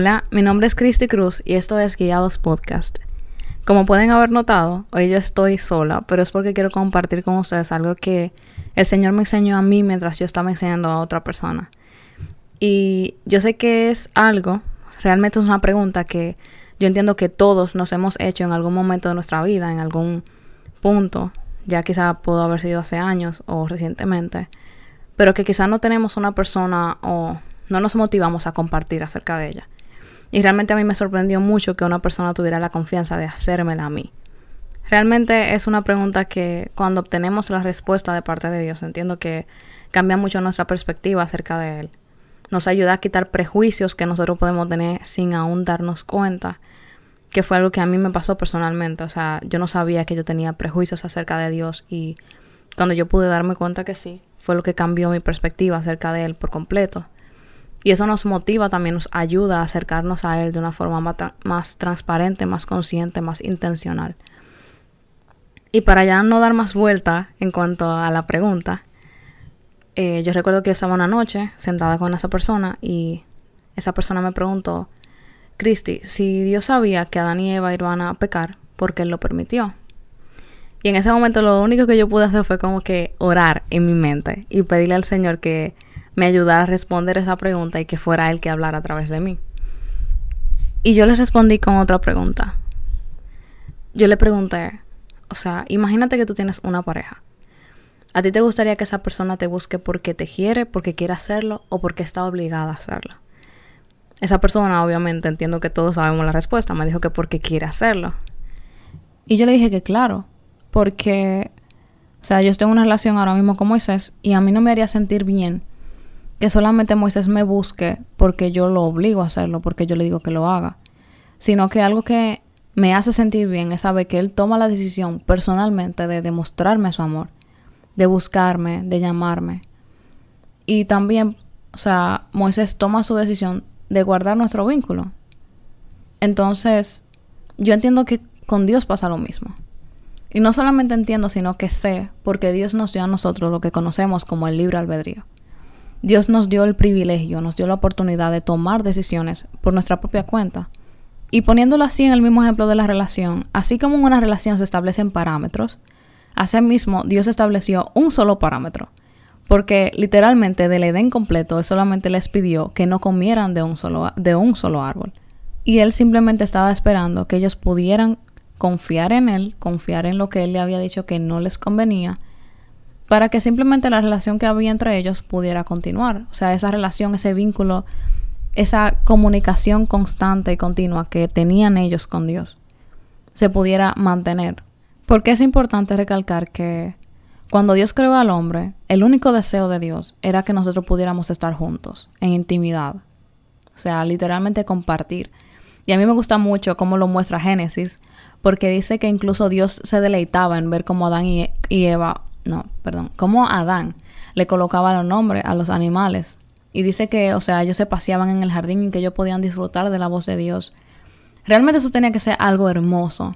Hola, mi nombre es Cristi Cruz y esto es Guiados Podcast. Como pueden haber notado, hoy yo estoy sola, pero es porque quiero compartir con ustedes algo que el Señor me enseñó a mí mientras yo estaba enseñando a otra persona. Y yo sé que es algo, realmente es una pregunta que yo entiendo que todos nos hemos hecho en algún momento de nuestra vida, en algún punto, ya quizá pudo haber sido hace años o recientemente, pero que quizá no tenemos una persona o no nos motivamos a compartir acerca de ella. Y realmente a mí me sorprendió mucho que una persona tuviera la confianza de hacérmela a mí. Realmente es una pregunta que cuando obtenemos la respuesta de parte de Dios, entiendo que cambia mucho nuestra perspectiva acerca de Él. Nos ayuda a quitar prejuicios que nosotros podemos tener sin aún darnos cuenta, que fue algo que a mí me pasó personalmente. O sea, yo no sabía que yo tenía prejuicios acerca de Dios y cuando yo pude darme cuenta que sí, fue lo que cambió mi perspectiva acerca de Él por completo. Y eso nos motiva, también nos ayuda a acercarnos a Él de una forma más, transparente, más consciente, más intencional. Y para ya no dar más vuelta en cuanto a la pregunta, eh, yo recuerdo que estaba una noche sentada con esa persona y esa persona me preguntó, Cristi, si Dios sabía que Adán y Eva iban a pecar, ¿por qué Él lo permitió? Y en ese momento lo único que yo pude hacer fue como que orar en mi mente y pedirle al Señor que me ayudara a responder esa pregunta y que fuera él que hablara a través de mí. Y yo le respondí con otra pregunta. Yo le pregunté, o sea, imagínate que tú tienes una pareja. ¿A ti te gustaría que esa persona te busque porque te quiere, porque quiere hacerlo o porque está obligada a hacerlo? Esa persona, obviamente, entiendo que todos sabemos la respuesta, me dijo que porque quiere hacerlo. Y yo le dije que claro, porque, o sea, yo estoy en una relación ahora mismo con Moisés y a mí no me haría sentir bien que solamente Moisés me busque porque yo lo obligo a hacerlo, porque yo le digo que lo haga, sino que algo que me hace sentir bien es saber que él toma la decisión personalmente de demostrarme su amor, de buscarme, de llamarme. Y también, o sea, Moisés toma su decisión de guardar nuestro vínculo. Entonces, yo entiendo que con Dios pasa lo mismo. Y no solamente entiendo, sino que sé, porque Dios nos dio a nosotros lo que conocemos como el libre albedrío. Dios nos dio el privilegio, nos dio la oportunidad de tomar decisiones por nuestra propia cuenta. Y poniéndolo así en el mismo ejemplo de la relación, así como en una relación se establecen parámetros, mismo Dios estableció un solo parámetro, porque literalmente del Edén completo Él solamente les pidió que no comieran de un solo, de un solo árbol. Y Él simplemente estaba esperando que ellos pudieran confiar en Él, confiar en lo que Él le había dicho que no les convenía, para que simplemente la relación que había entre ellos pudiera continuar. O sea, esa relación, ese vínculo, esa comunicación constante y continua que tenían ellos con Dios se pudiera mantener. Porque es importante recalcar que cuando Dios creó al hombre, el único deseo de Dios era que nosotros pudiéramos estar juntos, en intimidad. O sea, literalmente compartir. Y a mí me gusta mucho cómo lo muestra Génesis, porque dice que incluso Dios se deleitaba en ver cómo Adán y Eva no, perdón, cómo Adán le colocaba los nombres a los animales. Y dice que, o sea, ellos se paseaban en el jardín y que ellos podían disfrutar de la voz de Dios. Realmente eso tenía que ser algo hermoso.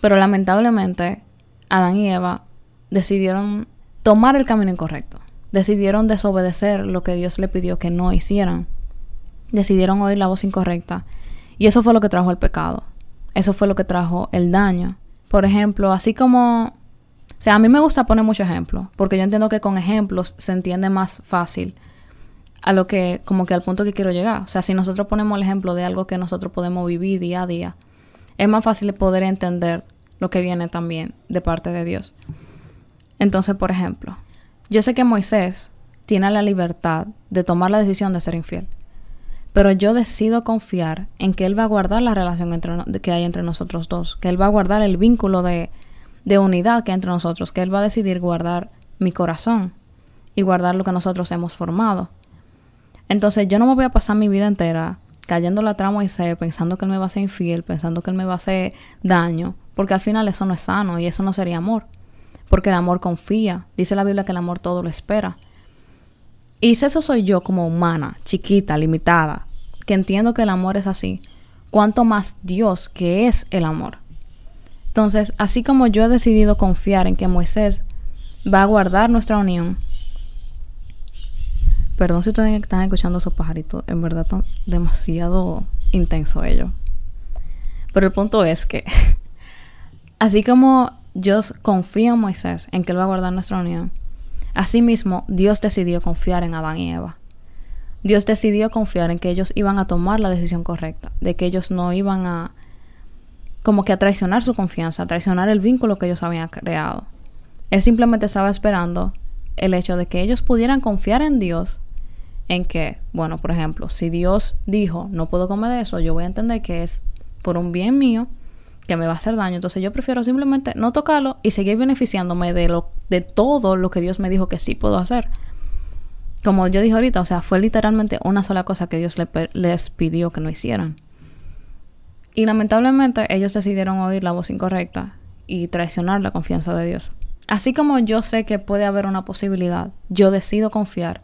Pero lamentablemente, Adán y Eva decidieron tomar el camino incorrecto. Decidieron desobedecer lo que Dios le pidió que no hicieran. Decidieron oír la voz incorrecta. Y eso fue lo que trajo el pecado. Eso fue lo que trajo el daño. Por ejemplo, así como o sea, a mí me gusta poner muchos ejemplos, porque yo entiendo que con ejemplos se entiende más fácil a lo que, como que al punto que quiero llegar. O sea, si nosotros ponemos el ejemplo de algo que nosotros podemos vivir día a día, es más fácil poder entender lo que viene también de parte de Dios. Entonces, por ejemplo, yo sé que Moisés tiene la libertad de tomar la decisión de ser infiel, pero yo decido confiar en que Él va a guardar la relación que hay entre nosotros dos, que Él va a guardar el vínculo de, de unidad que entre nosotros, que Él va a decidir guardar mi corazón y guardar lo que nosotros hemos formado. Entonces yo no me voy a pasar mi vida entera cayendo la trama y pensando que Él me va a ser infiel, pensando que Él me va a hacer daño, porque al final eso no es sano y eso no sería amor. Porque el amor confía. Dice la Biblia que el amor todo lo espera. Y si eso soy yo como humana, chiquita, limitada, que entiendo que el amor es así, cuanto más Dios que es el amor. Entonces, así como yo he decidido confiar en que Moisés va a guardar nuestra unión, Perdón si ustedes están escuchando esos pajaritos. En verdad están demasiado intenso ellos. Pero el punto es que, así como Dios confía en Moisés, en que Él va a guardar nuestra unión, asimismo Dios decidió confiar en Adán y Eva. Dios decidió confiar en que ellos iban a tomar la decisión correcta, de que ellos no iban a como que a traicionar su confianza, a traicionar el vínculo que ellos habían creado. Él simplemente estaba esperando el hecho de que ellos pudieran confiar en Dios en que, bueno, por ejemplo, si Dios dijo, no puedo comer de eso, yo voy a entender que es por un bien mío que me va a hacer daño. Entonces yo prefiero simplemente no tocarlo y seguir beneficiándome de, lo, de todo lo que Dios me dijo que sí puedo hacer como yo dije ahorita, o sea, fue literalmente una sola cosa que Dios les pidió que no hicieran. Y lamentablemente ellos decidieron oír la voz incorrecta y traicionar la confianza de Dios. Así como yo sé que puede haber una posibilidad, yo decido confiar.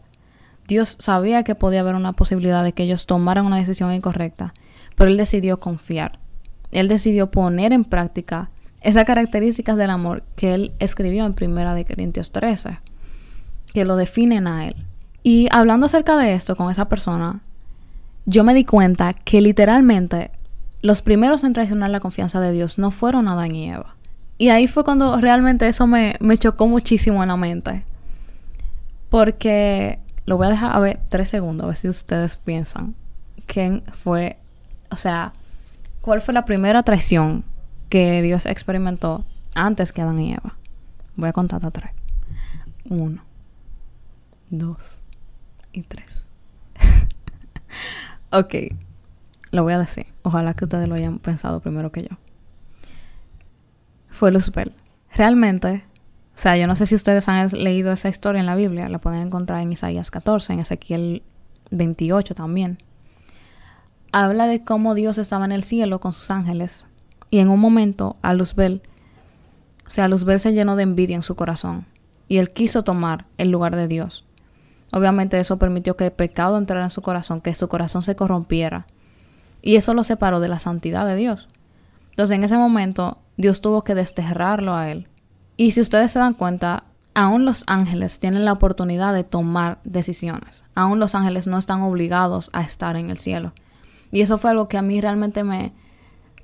Dios sabía que podía haber una posibilidad de que ellos tomaran una decisión incorrecta, pero Él decidió confiar. Él decidió poner en práctica esas características del amor que Él escribió en Primera de Corintios 13, que lo definen a Él. Y hablando acerca de esto con esa persona, yo me di cuenta que literalmente los primeros en traicionar la confianza de Dios no fueron Adán y Eva. Y ahí fue cuando realmente eso me, me chocó muchísimo en la mente. Porque lo voy a dejar a ver tres segundos, a ver si ustedes piensan quién fue, o sea, cuál fue la primera traición que Dios experimentó antes que Adán y Eva. Voy a contar hasta tres. Uno, dos, y tres. ok, lo voy a decir. Ojalá que ustedes lo hayan pensado primero que yo. Fue Luzbel. Realmente, o sea, yo no sé si ustedes han leído esa historia en la Biblia, la pueden encontrar en Isaías 14, en Ezequiel 28 también. Habla de cómo Dios estaba en el cielo con sus ángeles y en un momento a Luzbel, o sea, Luzbel se llenó de envidia en su corazón y él quiso tomar el lugar de Dios. Obviamente eso permitió que el pecado entrara en su corazón, que su corazón se corrompiera. Y eso lo separó de la santidad de Dios. Entonces en ese momento Dios tuvo que desterrarlo a él. Y si ustedes se dan cuenta, aún los ángeles tienen la oportunidad de tomar decisiones. Aún los ángeles no están obligados a estar en el cielo. Y eso fue algo que a mí realmente me,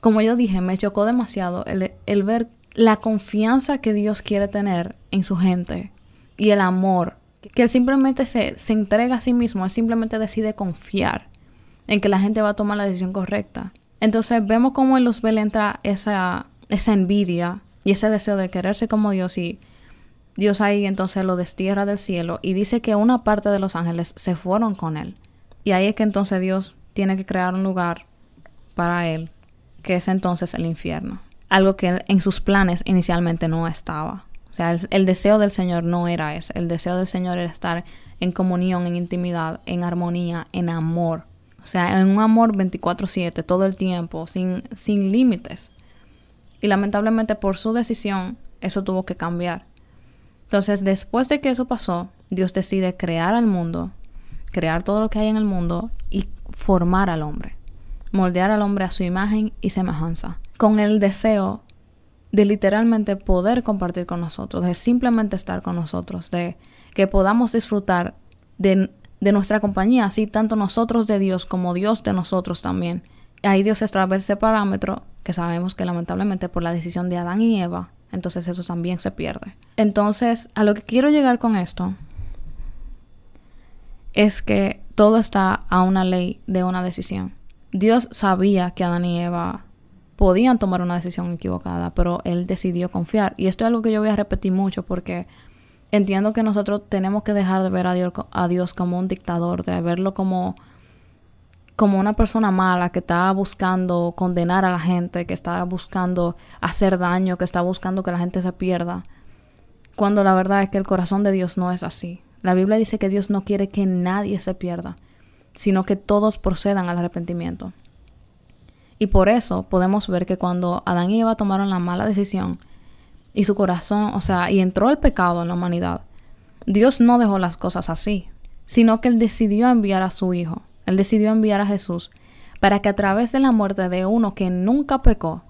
como yo dije, me chocó demasiado el, el ver la confianza que Dios quiere tener en su gente y el amor que él simplemente se, se entrega a sí mismo, él simplemente decide confiar en que la gente va a tomar la decisión correcta. Entonces vemos cómo en Luzbel entra esa, esa envidia y ese deseo de quererse como Dios y Dios ahí entonces lo destierra del cielo y dice que una parte de los ángeles se fueron con él. Y ahí es que entonces Dios tiene que crear un lugar para él, que es entonces el infierno. Algo que en sus planes inicialmente no estaba. O sea, el, deseo del Señor no era ese. El deseo del Señor era estar en comunión, en intimidad, en armonía, en amor. O sea, en un amor 24/7, todo el tiempo, sin, sin límites. Y lamentablemente por su decisión, eso tuvo que cambiar. Entonces, después de que eso pasó, Dios decide crear al mundo, crear todo lo que hay en el mundo y formar al hombre. Moldear al hombre a su imagen y semejanza. Con el deseo de literalmente poder compartir con nosotros, de simplemente estar con nosotros, de que podamos disfrutar de, nuestra compañía, así tanto nosotros de Dios como Dios de nosotros también. Ahí Dios establece ese parámetro que sabemos que lamentablemente por la decisión de Adán y Eva, entonces eso también se pierde. Entonces, a lo que quiero llegar con esto es que todo está a una ley de una decisión. Dios sabía que Adán y Eva podían tomar una decisión equivocada, pero él decidió confiar. Y esto es algo que yo voy a repetir mucho porque entiendo que nosotros tenemos que dejar de ver a Dios, a Dios como un dictador, de verlo como, como una persona mala que está buscando condenar a la gente, que está buscando hacer daño, que está buscando que la gente se pierda. Cuando la verdad es que el corazón de Dios no es así. La Biblia dice que Dios no quiere que nadie se pierda, sino que todos procedan al arrepentimiento. Y por eso podemos ver que cuando Adán y Eva tomaron la mala decisión y su corazón, o sea, y entró el pecado en la humanidad, Dios no dejó las cosas así, sino que Él decidió enviar a su Hijo, Él decidió enviar a Jesús, para que a través de la muerte de uno que nunca pecó,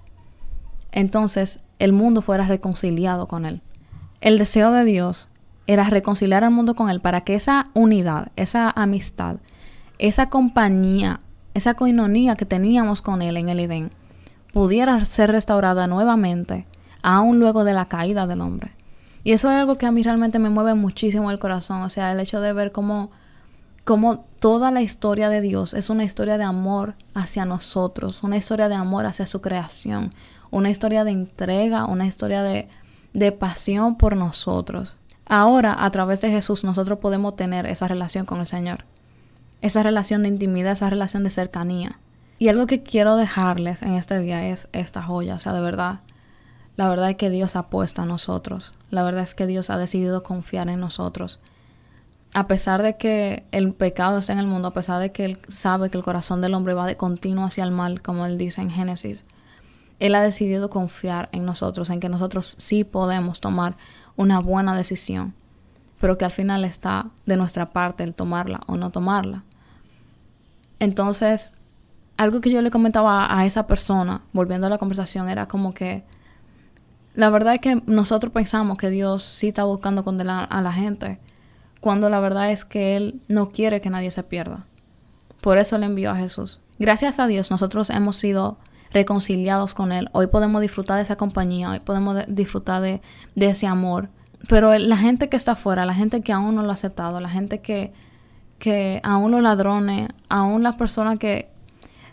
entonces el mundo fuera reconciliado con Él. El deseo de Dios era reconciliar al mundo con Él para que esa unidad, esa amistad, esa compañía, esa coinonía que teníamos con Él en el Edén, pudiera ser restaurada nuevamente, aún luego de la caída del hombre. Y eso es algo que a mí realmente me mueve muchísimo el corazón, o sea, el hecho de ver cómo, cómo toda la historia de Dios es una historia de amor hacia nosotros, una historia de amor hacia su creación, una historia de entrega, una historia de, de pasión por nosotros. Ahora, a través de Jesús, nosotros podemos tener esa relación con el Señor, esa relación de intimidad, esa relación de cercanía. Y algo que quiero dejarles en este día es esta joya, o sea, de verdad, la verdad es que Dios apuesta a nosotros, la verdad es que Dios ha decidido confiar en nosotros. A pesar de que el pecado está en el mundo, a pesar de que Él sabe que el corazón del hombre va de continuo hacia el mal, como Él dice en Génesis, él ha decidido confiar en nosotros, en que nosotros sí podemos tomar una buena decisión, pero que al final está de nuestra parte el tomarla o no tomarla. Entonces, algo que yo le comentaba a esa persona, volviendo a la conversación, era como que la verdad es que nosotros pensamos que Dios sí está buscando condenar a la gente, cuando la verdad es que Él no quiere que nadie se pierda. Por eso le envió a Jesús. Gracias a Dios nosotros hemos sido reconciliados con Él. Hoy podemos disfrutar de esa compañía, hoy podemos disfrutar de, ese amor. Pero la gente que está afuera, la gente que aún no lo ha aceptado, la gente que, que aún los ladrones, aún las personas que...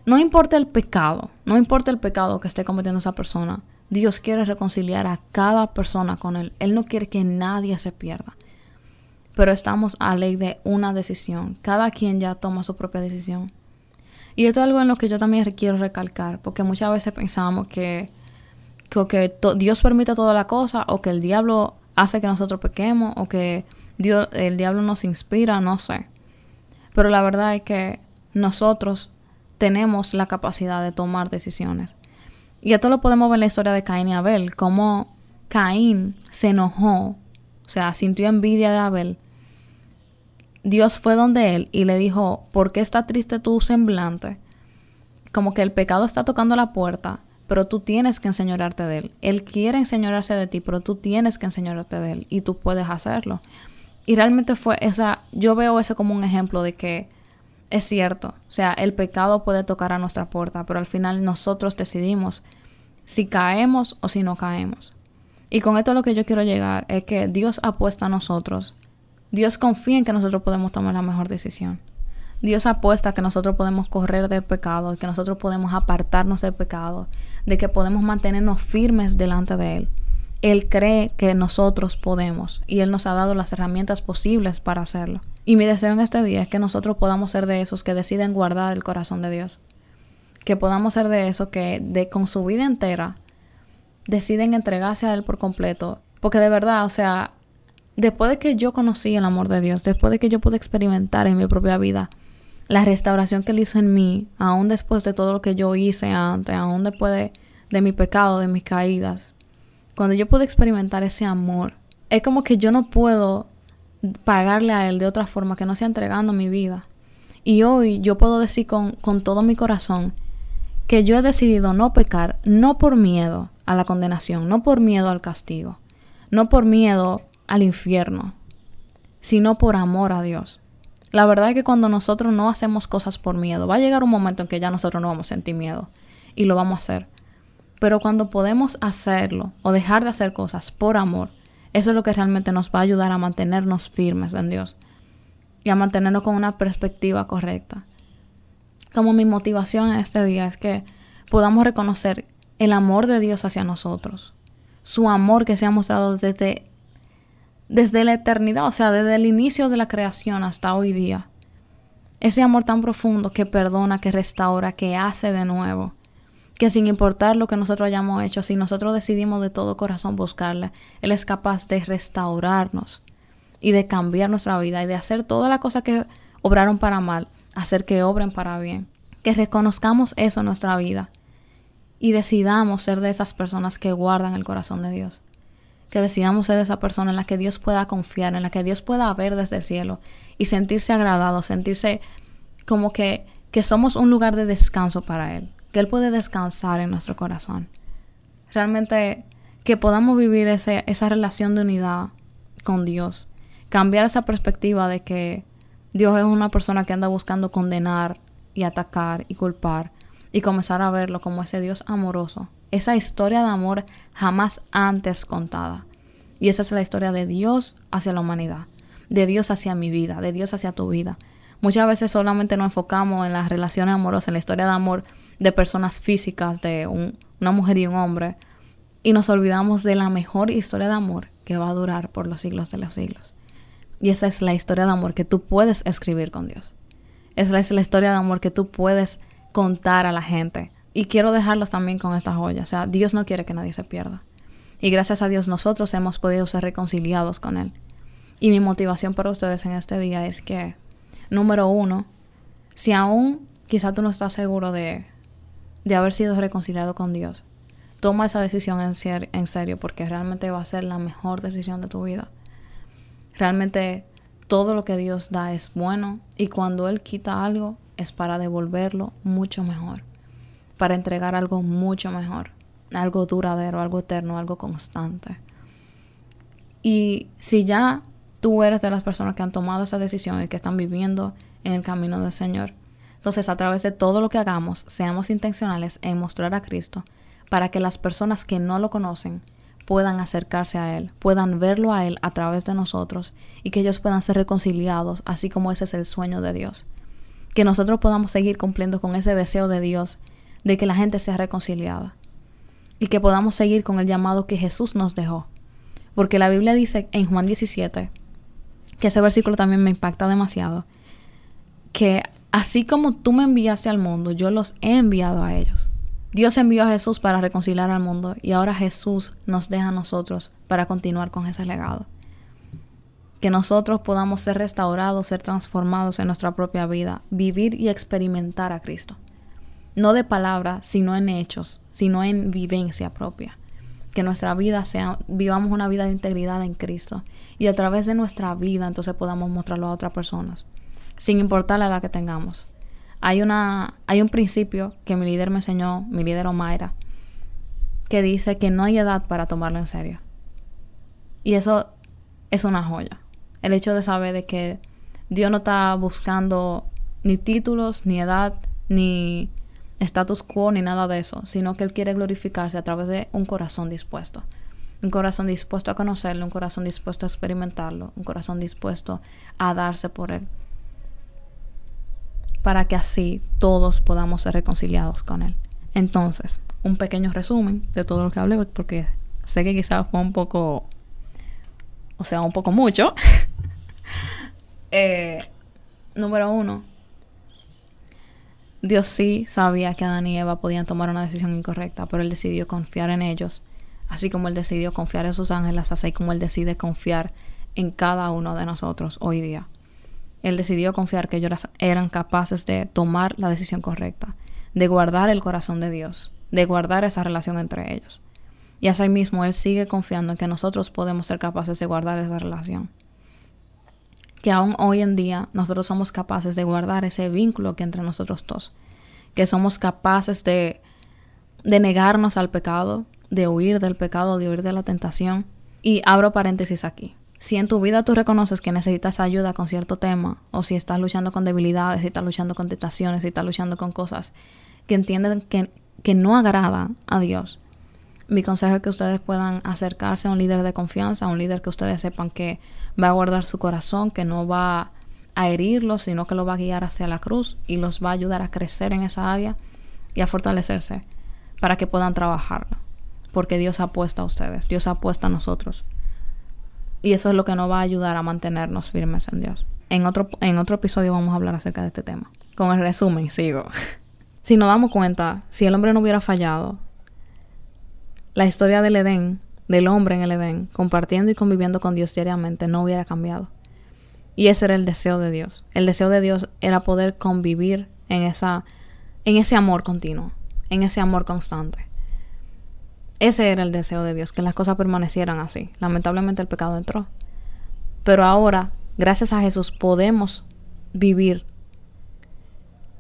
No importa el pecado, no importa el pecado que esté cometiendo esa persona, Dios quiere reconciliar a cada persona con Él. Él no quiere que nadie se pierda. Pero estamos a ley de una decisión. Cada quien ya toma su propia decisión. Y esto es algo en lo que yo también quiero recalcar, porque muchas veces pensamos que, que, Dios permite toda la cosa, o que el diablo hace que nosotros pequemos, o que Dios, el diablo nos inspira, no sé. Pero la verdad es que nosotros tenemos la capacidad de tomar decisiones. Y esto lo podemos ver en la historia de Caín y Abel, cómo Caín se enojó, o sea, sintió envidia de Abel Dios fue donde él y le dijo, ¿por qué está triste tu semblante? Como que el pecado está tocando la puerta, pero tú tienes que enseñorarte de él. Él quiere enseñorarse de ti, pero tú tienes que enseñorarte de él y tú puedes hacerlo. Y realmente fue esa, yo veo eso como un ejemplo de que es cierto, o sea, el pecado puede tocar a nuestra puerta, pero al final nosotros decidimos si caemos o si no caemos. Y con esto lo que yo quiero llegar es que Dios apuesta a nosotros Dios confía en que nosotros podemos tomar la mejor decisión. Dios apuesta que nosotros podemos correr del pecado, que nosotros podemos apartarnos del pecado, de que podemos mantenernos firmes delante de Él. Él cree que nosotros podemos y Él nos ha dado las herramientas posibles para hacerlo. Y mi deseo en este día es que nosotros podamos ser de esos que deciden guardar el corazón de Dios. Que podamos ser de esos que de, con su vida entera deciden entregarse a Él por completo. Porque de verdad, o sea, después de que yo conocí el amor de Dios, después de que yo pude experimentar en mi propia vida la restauración que Él hizo en mí, aún después de todo lo que yo hice antes, aún después de, de mi pecado, de mis caídas, cuando yo pude experimentar ese amor, es como que yo no puedo pagarle a Él de otra forma que no sea entregando mi vida. Y hoy yo puedo decir con, con todo mi corazón que yo he decidido no pecar, no por miedo a la condenación, no por miedo al castigo, no por miedo al infierno, sino por amor a Dios. La verdad es que cuando nosotros no hacemos cosas por miedo, va a llegar un momento en que ya nosotros no vamos a sentir miedo y lo vamos a hacer. Pero cuando podemos hacerlo o dejar de hacer cosas por amor, eso es lo que realmente nos va a ayudar a mantenernos firmes en Dios y a mantenernos con una perspectiva correcta. Como mi motivación en este día es que podamos reconocer el amor de Dios hacia nosotros, su amor que se ha mostrado desde desde la eternidad, o sea, desde el inicio de la creación hasta hoy día. Ese amor tan profundo que perdona, que restaura, que hace de nuevo. Que sin importar lo que nosotros hayamos hecho, si nosotros decidimos de todo corazón buscarle, Él es capaz de restaurarnos y de cambiar nuestra vida y de hacer todas las cosas que obraron para mal, hacer que obren para bien. Que reconozcamos eso en nuestra vida y decidamos ser de esas personas que guardan el corazón de Dios que decidamos ser esa persona en la que Dios pueda confiar, en la que Dios pueda ver desde el cielo y sentirse agradado, sentirse como que, que somos un lugar de descanso para Él, que Él puede descansar en nuestro corazón. Realmente que podamos vivir ese, esa relación de unidad con Dios cambiar esa perspectiva de que Dios es una persona que anda buscando condenar y atacar y culpar y comenzar a verlo como ese Dios amoroso. Esa historia de amor jamás antes contada. Y esa es la historia de Dios hacia la humanidad, de Dios hacia mi vida, de Dios hacia tu vida. Muchas veces solamente nos enfocamos en las relaciones amorosas, en la historia de amor de personas físicas, de una mujer y un hombre, y nos olvidamos de la mejor historia de amor que va a durar por los siglos de los siglos. Y esa es la historia de amor que tú puedes escribir con Dios. Esa es la historia de amor que tú puedes contar a la gente. Y quiero dejarlos también con esta joya. O sea, Dios no quiere que nadie se pierda. Y gracias a Dios nosotros hemos podido ser reconciliados con Él. Y mi motivación para ustedes en este día es que, número uno, si aún quizá tú no estás seguro de, de haber sido reconciliado con Dios, toma esa decisión en, serio porque realmente va a ser la mejor decisión de tu vida. Realmente todo lo que Dios da es bueno y cuando Él quita algo es para devolverlo mucho mejor, para entregar algo mucho mejor, algo duradero, algo eterno, algo constante. Y si ya tú eres de las personas que han tomado esa decisión y que están viviendo en el camino del Señor, entonces a través de todo lo que hagamos, seamos intencionales en mostrar a Cristo para que las personas que no lo conocen puedan acercarse a Él, puedan verlo a Él a través de nosotros y que ellos puedan ser reconciliados, así como ese es el sueño de Dios. Que nosotros podamos seguir cumpliendo con ese deseo de Dios de que la gente sea reconciliada y que podamos seguir con el llamado que Jesús nos dejó. Porque la Biblia dice en Juan 17, que ese versículo también me impacta demasiado, que así como tú me enviaste al mundo, yo los he enviado a ellos. Dios envió a Jesús para reconciliar al mundo y ahora Jesús nos deja a nosotros para continuar con ese legado. Que nosotros podamos ser restaurados, ser transformados en nuestra propia vida, vivir y experimentar a Cristo. No de palabras, sino en hechos, sino en vivencia propia. Que nuestra vida sea, vivamos una vida de integridad en Cristo y a través de nuestra vida entonces podamos mostrarlo a otras personas, sin importar la edad que tengamos hay, una, hay un principio que mi líder me enseñó, mi líder Omaira, que dice que no hay edad para tomarlo en serio. Y eso es una joya. El hecho de saber de que Dios no está buscando ni títulos, ni edad, ni status quo, ni nada de eso, sino que Él quiere glorificarse a través de un corazón dispuesto. Un corazón dispuesto a conocerlo, un corazón dispuesto a experimentarlo, un corazón dispuesto a darse por Él para que así todos podamos ser reconciliados con Él. Entonces, un pequeño resumen de todo lo que hablé, porque sé que quizás fue un poco, o sea, un poco mucho. Eh, número uno, Dios sí sabía que Adán y Eva podían tomar una decisión incorrecta, pero Él decidió confiar en ellos, así como Él decidió confiar en sus ángeles, así como Él decide confiar en cada uno de nosotros hoy día. Él decidió confiar que ellos eran capaces de tomar la decisión correcta, de guardar el corazón de Dios, de guardar esa relación entre ellos. Y así mismo Él sigue confiando en que nosotros podemos ser capaces de guardar esa relación. Que aún hoy en día nosotros somos capaces de guardar ese vínculo que entre nosotros dos. Que somos capaces de, de negarnos al pecado, de huir del pecado, de huir de la tentación. Y abro paréntesis aquí. Si en tu vida tú reconoces que necesitas ayuda con cierto tema, o si estás luchando con debilidades, si estás luchando con tentaciones, si estás luchando con cosas que entienden que, que no agradan a Dios, mi consejo es que ustedes puedan acercarse a un líder de confianza, a un líder que ustedes sepan que va a guardar su corazón, que no va a herirlos, sino que lo va a guiar hacia la cruz y los va a ayudar a crecer en esa área y a fortalecerse para que puedan trabajarlo. Porque Dios ha puesto a ustedes, Dios ha puesto a nosotros. Y eso es lo que nos va a ayudar a mantenernos firmes en Dios. En otro, en otro episodio vamos a hablar acerca de este tema. Con el resumen, sigo. si nos damos cuenta, si el hombre no hubiera fallado, la historia del Edén, del hombre en el Edén, compartiendo y conviviendo con Dios diariamente, no hubiera cambiado. Y ese era el deseo de Dios. El deseo de Dios era poder convivir en, esa, en ese amor continuo, en ese amor constante. Ese era el deseo de Dios, que las cosas permanecieran así. Lamentablemente el pecado entró. Pero ahora, gracias a Jesús, podemos vivir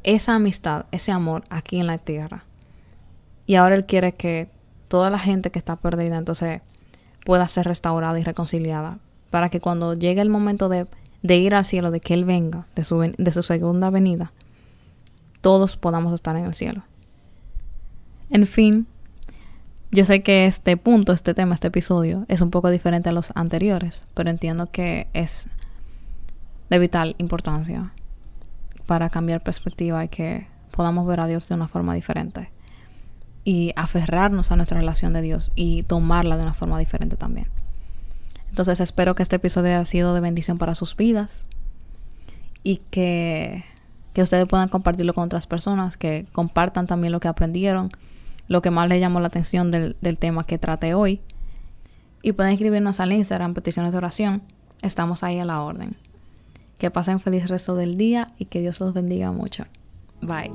esa amistad, ese amor aquí en la tierra. Y ahora Él quiere que toda la gente que está perdida entonces pueda ser restaurada y reconciliada para que cuando llegue el momento de, de ir al cielo, de que Él venga, de su, de su segunda venida, todos podamos estar en el cielo. En fin, yo sé que este punto, este tema, este episodio es un poco diferente a los anteriores, pero entiendo que es de vital importancia para cambiar perspectiva y que podamos ver a Dios de una forma diferente y aferrarnos a nuestra relación de Dios y tomarla de una forma diferente también. Entonces espero que este episodio haya sido de bendición para sus vidas y que, que ustedes puedan compartirlo con otras personas, que compartan también lo que aprendieron lo que más les llamó la atención del, del tema que traté hoy. Y pueden escribirnos al Instagram peticiones de oración. Estamos ahí a la orden. Que pasen feliz resto del día y que Dios los bendiga mucho. Bye.